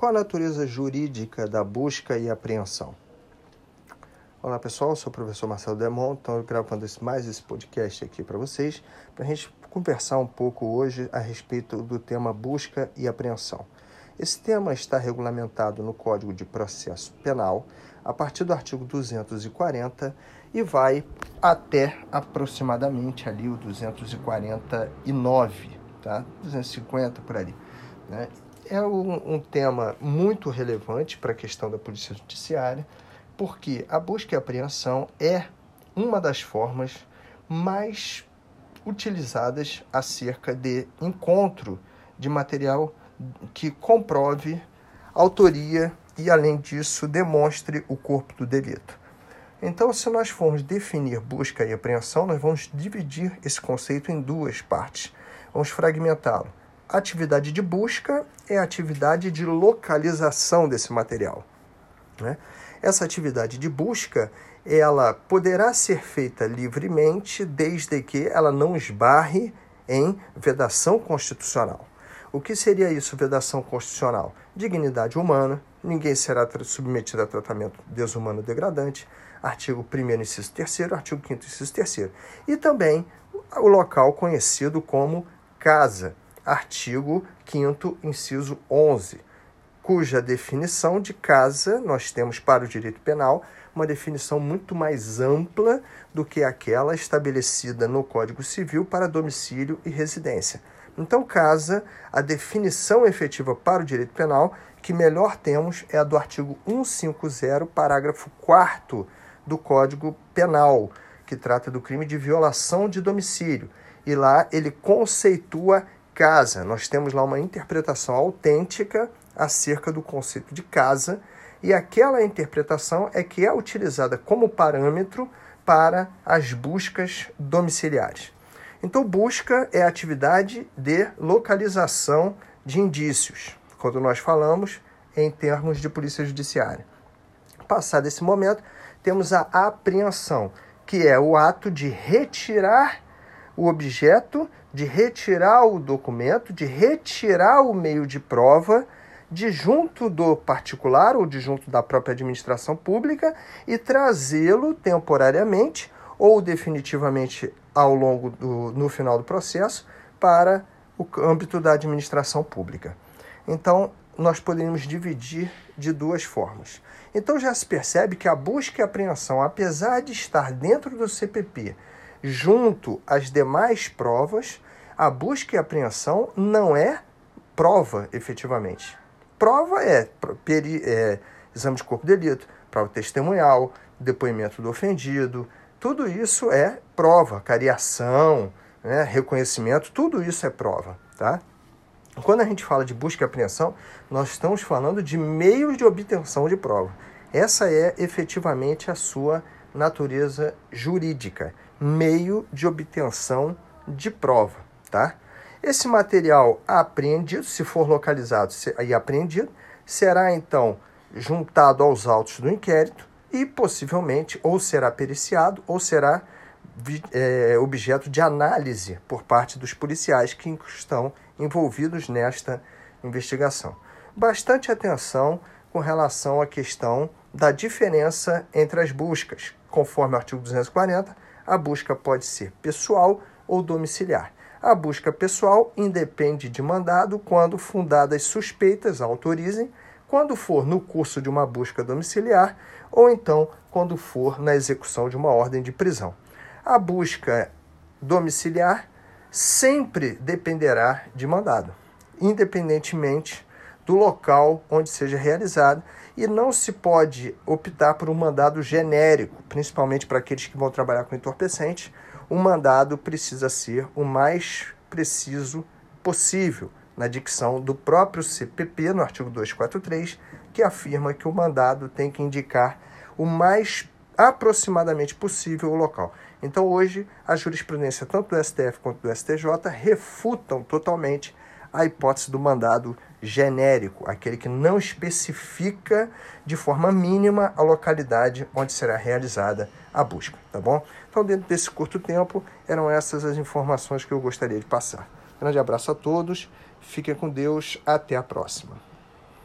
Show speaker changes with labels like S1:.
S1: Qual a natureza jurídica da busca e apreensão? Olá pessoal, sou o professor Marcelo Demont, estou gravando mais esse podcast aqui para vocês, para a gente conversar um pouco hoje a respeito do tema busca e apreensão. Esse tema está regulamentado no Código de Processo Penal a partir do artigo 240 e vai até aproximadamente ali o 249, tá? 250 por ali. Né? É um, um tema muito relevante para a questão da polícia judiciária, porque a busca e apreensão é uma das formas mais utilizadas acerca de encontro de material que comprove autoria e, além disso, demonstre o corpo do delito. Então, se nós formos definir busca e apreensão, nós vamos dividir esse conceito em duas partes. Vamos fragmentá-lo. Atividade de busca é a atividade de localização desse material. Né? Essa atividade de busca ela poderá ser feita livremente desde que ela não esbarre em vedação constitucional. O que seria isso, vedação constitucional? Dignidade humana, ninguém será submetido a tratamento desumano degradante, artigo 1 inciso 3 artigo 5 inciso 3 E também o local conhecido como casa, artigo 5 inciso 11, cuja definição de casa nós temos para o direito penal uma definição muito mais ampla do que aquela estabelecida no Código Civil para domicílio e residência. Então, casa, a definição efetiva para o direito penal que melhor temos é a do artigo 150, parágrafo 4 do Código Penal, que trata do crime de violação de domicílio. E lá ele conceitua casa. Nós temos lá uma interpretação autêntica acerca do conceito de casa, e aquela interpretação é que é utilizada como parâmetro para as buscas domiciliares. Então, busca é a atividade de localização de indícios, quando nós falamos em termos de polícia judiciária. Passado esse momento, temos a apreensão, que é o ato de retirar o objeto, de retirar o documento, de retirar o meio de prova de junto do particular ou de junto da própria administração pública e trazê-lo temporariamente ou definitivamente ao longo do no final do processo para o âmbito da administração pública. Então, nós podemos dividir de duas formas. Então já se percebe que a busca e apreensão, apesar de estar dentro do CPP, junto às demais provas, a busca e apreensão não é prova efetivamente. Prova é, peri, é exame de corpo de delito, prova testemunhal, depoimento do ofendido, tudo isso é prova, cariação, né, reconhecimento, tudo isso é prova, tá? Quando a gente fala de busca e apreensão, nós estamos falando de meios de obtenção de prova. Essa é efetivamente a sua natureza jurídica, meio de obtenção de prova, tá? Esse material apreendido, se for localizado e apreendido, será então juntado aos autos do inquérito e possivelmente ou será periciado ou será é, objeto de análise por parte dos policiais que estão envolvidos nesta investigação. Bastante atenção com relação à questão da diferença entre as buscas. Conforme o artigo 240, a busca pode ser pessoal ou domiciliar. A busca pessoal independe de mandado quando fundadas suspeitas autorizem quando for no curso de uma busca domiciliar ou então quando for na execução de uma ordem de prisão. A busca domiciliar sempre dependerá de mandado, independentemente do local onde seja realizada, e não se pode optar por um mandado genérico, principalmente para aqueles que vão trabalhar com entorpecentes. Um mandado precisa ser o mais preciso possível na dicção do próprio CPP, no artigo 243, que afirma que o mandado tem que indicar o mais aproximadamente possível o local. Então, hoje, a jurisprudência, tanto do STF quanto do STJ, refutam totalmente a hipótese do mandado genérico, aquele que não especifica de forma mínima a localidade onde será realizada a busca, tá bom? Então, dentro desse curto tempo, eram essas as informações que eu gostaria de passar. Grande abraço a todos, fiquem com Deus, até a próxima.